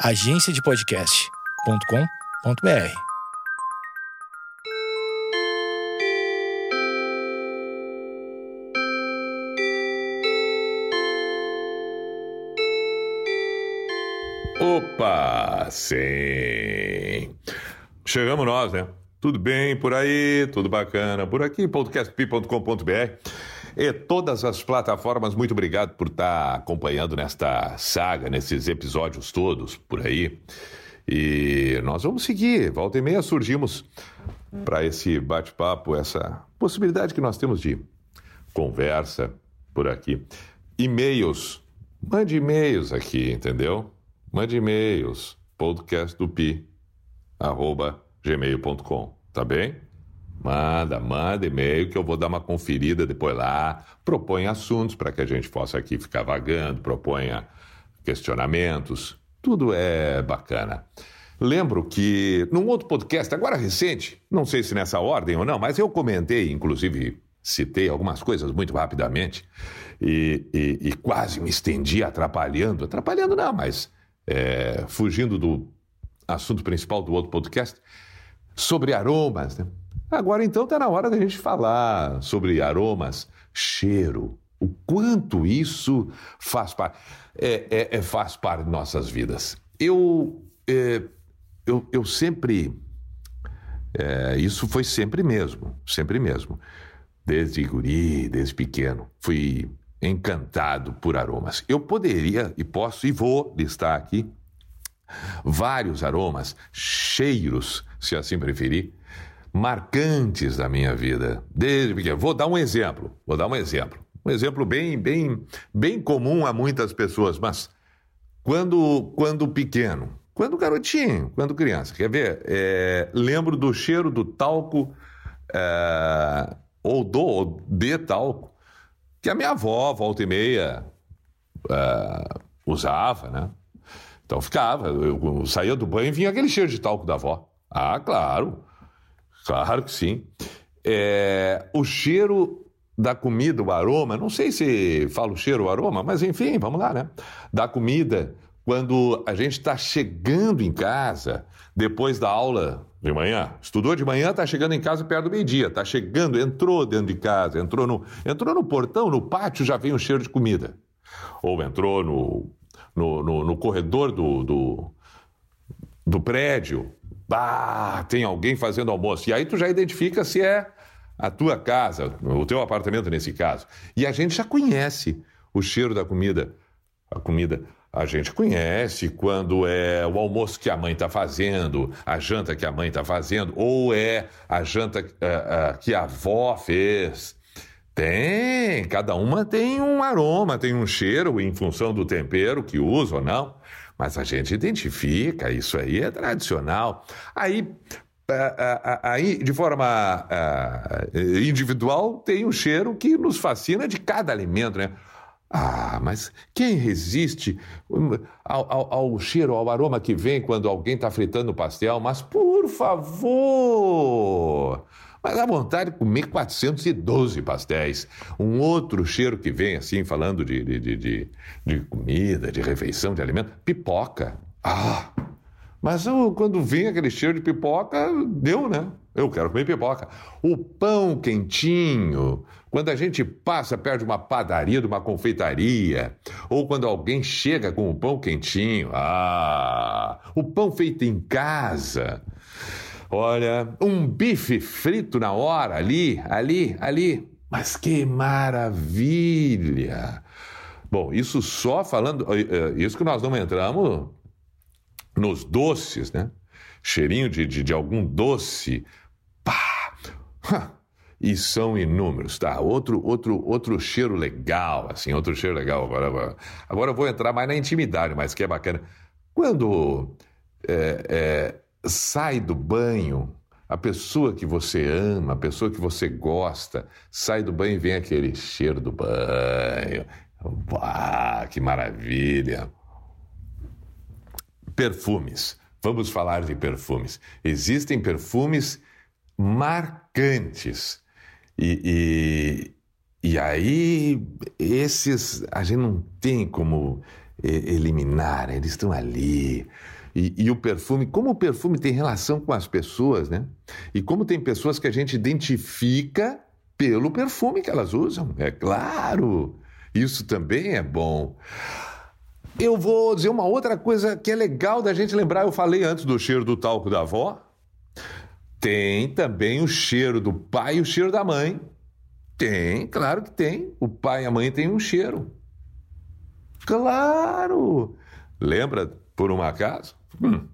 agenciadepodcast.com.br. Opa, sim. Chegamos nós, né? Tudo bem por aí, tudo bacana por aqui, podcastp.com.br e todas as plataformas. Muito obrigado por estar acompanhando nesta saga, nesses episódios todos por aí. E nós vamos seguir. Volta e meia surgimos para esse bate-papo, essa possibilidade que nós temos de conversa por aqui. E-mails. Mande e-mails aqui, entendeu? Mande e-mails. podcastdupi, arroba gmail.com, tá bem? Manda, manda e-mail que eu vou dar uma conferida depois lá. Propõe assuntos para que a gente possa aqui ficar vagando, proponha questionamentos. Tudo é bacana. Lembro que num outro podcast, agora recente, não sei se nessa ordem ou não, mas eu comentei, inclusive citei algumas coisas muito rapidamente e, e, e quase me estendi atrapalhando. Atrapalhando não, mas é, fugindo do assunto principal do outro podcast, sobre aromas. Né? Agora então está na hora da gente falar sobre aromas, cheiro, o quanto isso faz parte, é, é, é faz parte de nossas vidas. Eu, é, eu, eu sempre, é, isso foi sempre mesmo, sempre mesmo. Desde guri, desde pequeno, fui encantado por aromas. Eu poderia e posso e vou listar aqui vários aromas, cheiros, se assim preferir, marcantes da minha vida. Desde pequeno. Vou dar um exemplo. Vou dar um exemplo. Um exemplo bem, bem, bem comum a muitas pessoas, mas quando, quando pequeno, quando garotinho, quando criança, quer ver? É, lembro do cheiro do talco é, ou do ou de talco que a minha avó, volta e meia, é, usava, né? Então ficava, eu, eu saía do banho e vinha aquele cheiro de talco da avó. Ah, claro. Claro que sim. É, o cheiro da comida, o aroma, não sei se fala o cheiro, o aroma, mas enfim, vamos lá, né? Da comida, quando a gente está chegando em casa, depois da aula de manhã, estudou de manhã, está chegando em casa perto do meio-dia, está chegando, entrou dentro de casa, entrou no, entrou no portão, no pátio, já vem o cheiro de comida. Ou entrou no, no, no, no corredor do, do, do prédio, bah, tem alguém fazendo almoço. E aí tu já identifica se é a tua casa, o teu apartamento nesse caso. E a gente já conhece o cheiro da comida. A comida a gente conhece quando é o almoço que a mãe está fazendo, a janta que a mãe está fazendo, ou é a janta uh, uh, que a avó fez. Tem, cada uma tem um aroma, tem um cheiro em função do tempero que usa ou não. Mas a gente identifica, isso aí é tradicional. Aí, aí de forma individual, tem um cheiro que nos fascina de cada alimento, né? Ah, mas quem resiste ao, ao, ao, cheiro, ao aroma que vem quando alguém está fritando pastel? Mas por favor! Mas dá vontade de comer 412 pastéis. Um outro cheiro que vem, assim, falando de, de, de, de comida, de refeição, de alimento, pipoca. Ah! Mas eu, quando vem aquele cheiro de pipoca, deu, né? Eu quero comer pipoca. O pão quentinho, quando a gente passa perto de uma padaria, de uma confeitaria, ou quando alguém chega com o pão quentinho, ah, o pão feito em casa. Olha, um bife frito na hora, ali, ali, ali. Mas que maravilha! Bom, isso só falando. Eh, eh, isso que nós não entramos nos doces, né? Cheirinho de, de, de algum doce. Pá! E são inúmeros, tá? Outro, outro, outro cheiro legal, assim, outro cheiro legal. Agora, agora, eu vou entrar mais na intimidade, mas que é bacana. Quando é, é, sai do banho, a pessoa que você ama, a pessoa que você gosta, sai do banho e vem aquele cheiro do banho. Uau, que maravilha! Perfumes. Vamos falar de perfumes. Existem perfumes marcantes. E, e, e aí, esses a gente não tem como eliminar, eles estão ali. E, e, o perfume, como o perfume tem relação com as pessoas, né? E como tem pessoas que a gente identifica pelo perfume que elas usam, é claro. Isso também é bom. Eu vou dizer uma outra coisa que é legal da gente lembrar. Eu falei antes do cheiro do talco da avó. Tem também o cheiro do pai e o cheiro da mãe. Tem, claro que tem. O pai e a mãe têm um cheiro. Claro! Lembra, por um acaso? Hum,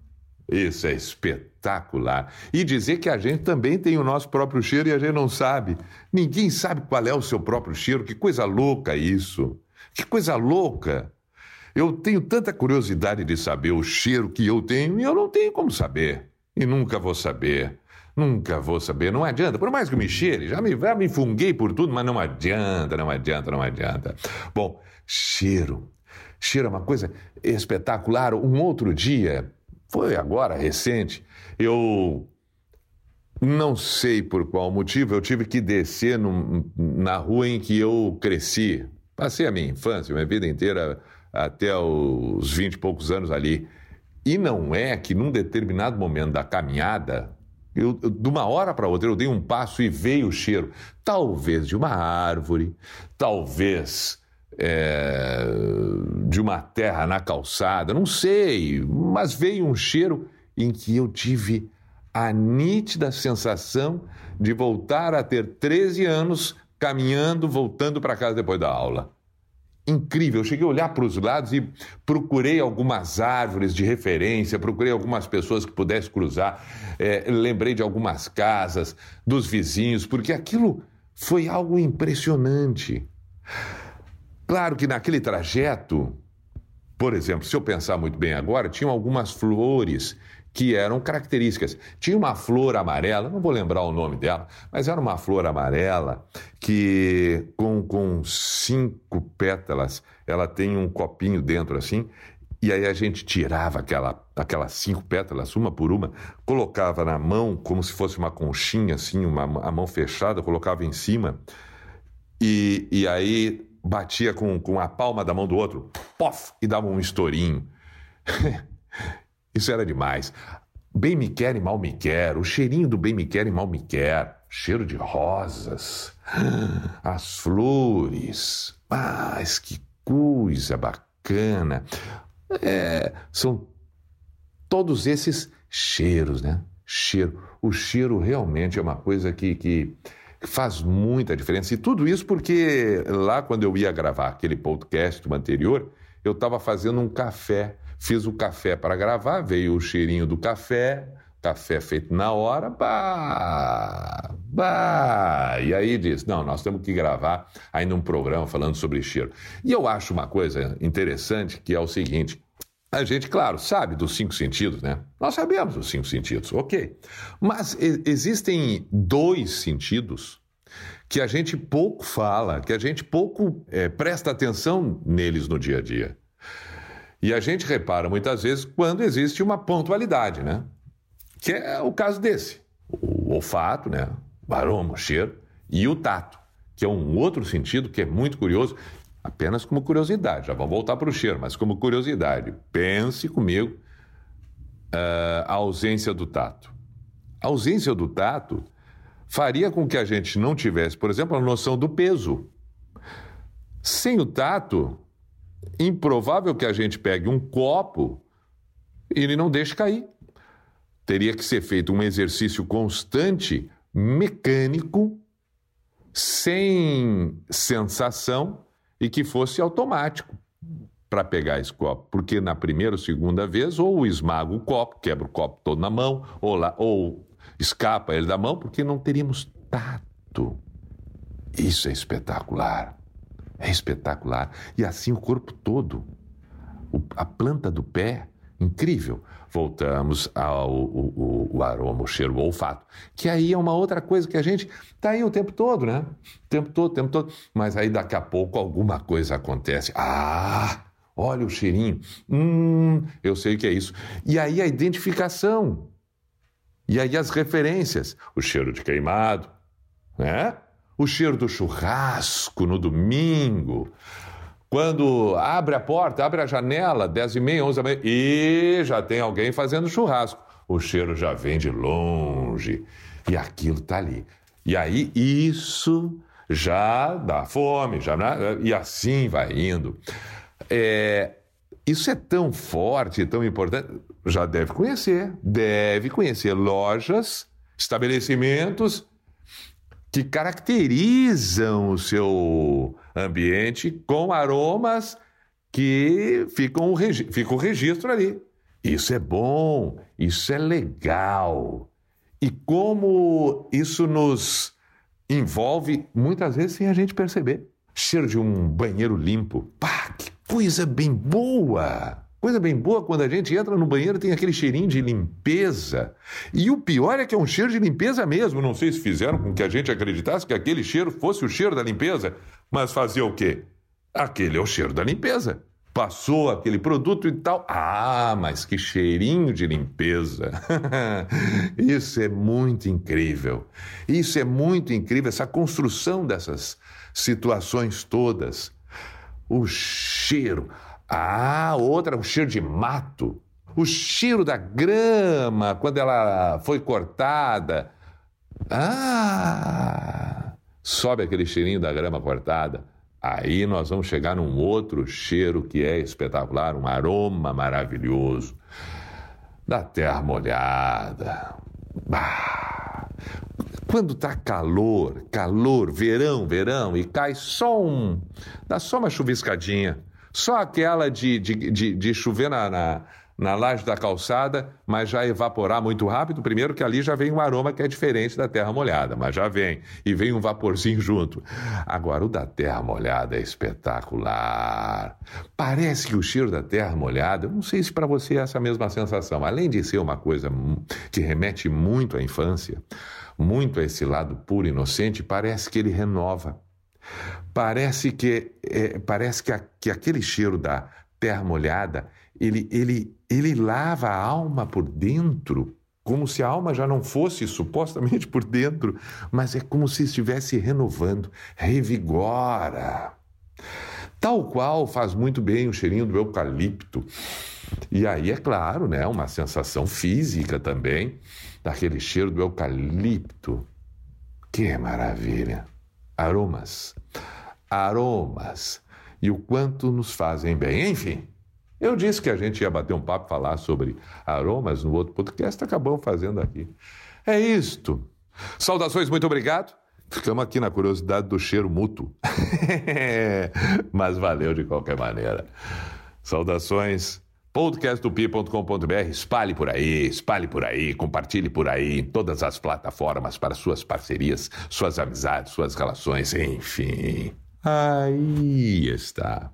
isso é espetacular. E dizer que a gente também tem o nosso próprio cheiro e a gente não sabe. Ninguém sabe qual é o seu próprio cheiro. Que coisa louca isso! Que coisa louca! Eu tenho tanta curiosidade de saber o cheiro que eu tenho e eu não tenho como saber. E nunca vou saber. Nunca vou saber, não adianta. Por mais que me cheire, já me, já me funguei por tudo, mas não adianta, não adianta, não adianta. Bom, cheiro. Cheiro é uma coisa espetacular. Um outro dia, foi agora, recente, eu não sei por qual motivo, eu tive que descer num, na rua em que eu cresci. Passei a minha infância, minha vida inteira, até os vinte e poucos anos ali. E não é que num determinado momento da caminhada, eu, eu, de uma hora para outra, eu dei um passo e veio o cheiro, talvez de uma árvore, talvez é, de uma terra na calçada, não sei, mas veio um cheiro em que eu tive a nítida sensação de voltar a ter 13 anos caminhando, voltando para casa depois da aula incrível. Eu cheguei a olhar para os lados e procurei algumas árvores de referência, procurei algumas pessoas que pudessem cruzar, é, lembrei de algumas casas, dos vizinhos, porque aquilo foi algo impressionante. Claro que naquele trajeto, por exemplo, se eu pensar muito bem agora, tinham algumas flores que eram características. Tinha uma flor amarela, não vou lembrar o nome dela, mas era uma flor amarela que, com, com cinco pétalas, ela tem um copinho dentro assim, e aí a gente tirava aquela, aquelas cinco pétalas, uma por uma, colocava na mão, como se fosse uma conchinha, assim, uma, a mão fechada, colocava em cima, e, e aí batia com, com a palma da mão do outro, pof, e dava um estourinho. Isso era demais. Bem me quer e mal me quer, o cheirinho do bem me quer e mal me quer, cheiro de rosas, as flores, mas que coisa bacana. É, são todos esses cheiros, né? Cheiro. O cheiro realmente é uma coisa que, que faz muita diferença. E tudo isso porque lá, quando eu ia gravar aquele podcast anterior, eu estava fazendo um café Fiz o café para gravar, veio o cheirinho do café, café feito na hora, bah, bah. E aí disse: não, nós temos que gravar ainda um programa falando sobre cheiro. E eu acho uma coisa interessante que é o seguinte. A gente, claro, sabe dos cinco sentidos, né? Nós sabemos dos cinco sentidos, ok. Mas existem dois sentidos que a gente pouco fala, que a gente pouco é, presta atenção neles no dia a dia. E a gente repara muitas vezes quando existe uma pontualidade, né? Que é o caso desse. O olfato, né? O aroma, o cheiro e o tato, que é um outro sentido que é muito curioso, apenas como curiosidade. Já vamos voltar para o cheiro, mas como curiosidade. Pense comigo uh, a ausência do tato. A ausência do tato faria com que a gente não tivesse, por exemplo, a noção do peso. Sem o tato, improvável que a gente pegue um copo e ele não deixe cair. Teria que ser feito um exercício constante, mecânico, sem sensação e que fosse automático para pegar esse copo. Porque na primeira ou segunda vez, ou esmaga o copo, quebra o copo todo na mão, ou, lá, ou escapa ele da mão, porque não teríamos tato. Isso é espetacular. É espetacular. E assim o corpo todo. A planta do pé, incrível. Voltamos ao o, o, o, aroma, o cheiro, o olfato. Que aí é uma outra coisa que a gente está aí o tempo todo, né? O tempo todo, o tempo todo. Mas aí daqui a pouco alguma coisa acontece. Ah! Olha o cheirinho. Hum, eu sei que é isso. E aí a identificação. E aí as referências. O cheiro de queimado, né? o cheiro do churrasco no domingo, Quando abre a porta, abre a janela, 10 e meia, 11 da manhã, e já tem alguém fazendo churrasco. O cheiro já vem de longe e aquilo está ali. E aí isso já dá fome, já e assim vai indo. É, isso é tão forte, tão importante. Já deve conhecer, deve conhecer lojas, estabelecimentos que caracterizam o seu ambiente com aromas que ficam fica o registro ali. Isso é bom, isso é legal. E como isso nos envolve muitas vezes sem a gente perceber. Cheiro de um banheiro limpo. Pá, que coisa bem boa! Coisa bem boa quando a gente entra no banheiro tem aquele cheirinho de limpeza. E o pior é que é um cheiro de limpeza mesmo. Não sei se fizeram com que a gente acreditasse que aquele cheiro fosse o cheiro da limpeza, mas fazia o quê? Aquele é o cheiro da limpeza passou aquele produto e tal. Ah, mas que cheirinho de limpeza! Isso é muito incrível. Isso é muito incrível, essa construção dessas situações todas. O cheiro. Ah, outra, o cheiro de mato. O cheiro da grama quando ela foi cortada. Ah! Sobe aquele cheirinho da grama cortada. Aí nós vamos chegar num outro cheiro que é espetacular, um aroma maravilhoso da terra molhada. Bah. Quando tá calor, calor, verão, verão, e cai só um. dá só uma chuviscadinha, só aquela de, de, de, de chover na, na na laje da calçada, mas já evaporar muito rápido. Primeiro que ali já vem um aroma que é diferente da terra molhada, mas já vem. E vem um vaporzinho junto. Agora, o da terra molhada é espetacular. Parece que o cheiro da terra molhada, não sei se para você é essa mesma sensação, além de ser uma coisa que remete muito à infância, muito a esse lado puro inocente, parece que ele renova. Parece que, é, parece que, a, que aquele cheiro da terra molhada ele, ele, ele lava a alma por dentro, como se a alma já não fosse supostamente por dentro, mas é como se estivesse renovando, revigora. Tal qual faz muito bem o cheirinho do eucalipto. E aí, é claro, né, uma sensação física também, daquele cheiro do eucalipto. Que maravilha! Aromas, aromas, e o quanto nos fazem bem. Enfim, eu disse que a gente ia bater um papo, falar sobre aromas no outro podcast, acabamos fazendo aqui. É isto. Saudações, muito obrigado. Ficamos aqui na curiosidade do cheiro mútuo. Mas valeu de qualquer maneira. Saudações. podcastdopi.com.br. Espalhe por aí, espalhe por aí, compartilhe por aí em todas as plataformas para suas parcerias, suas amizades, suas relações, enfim. Aí está.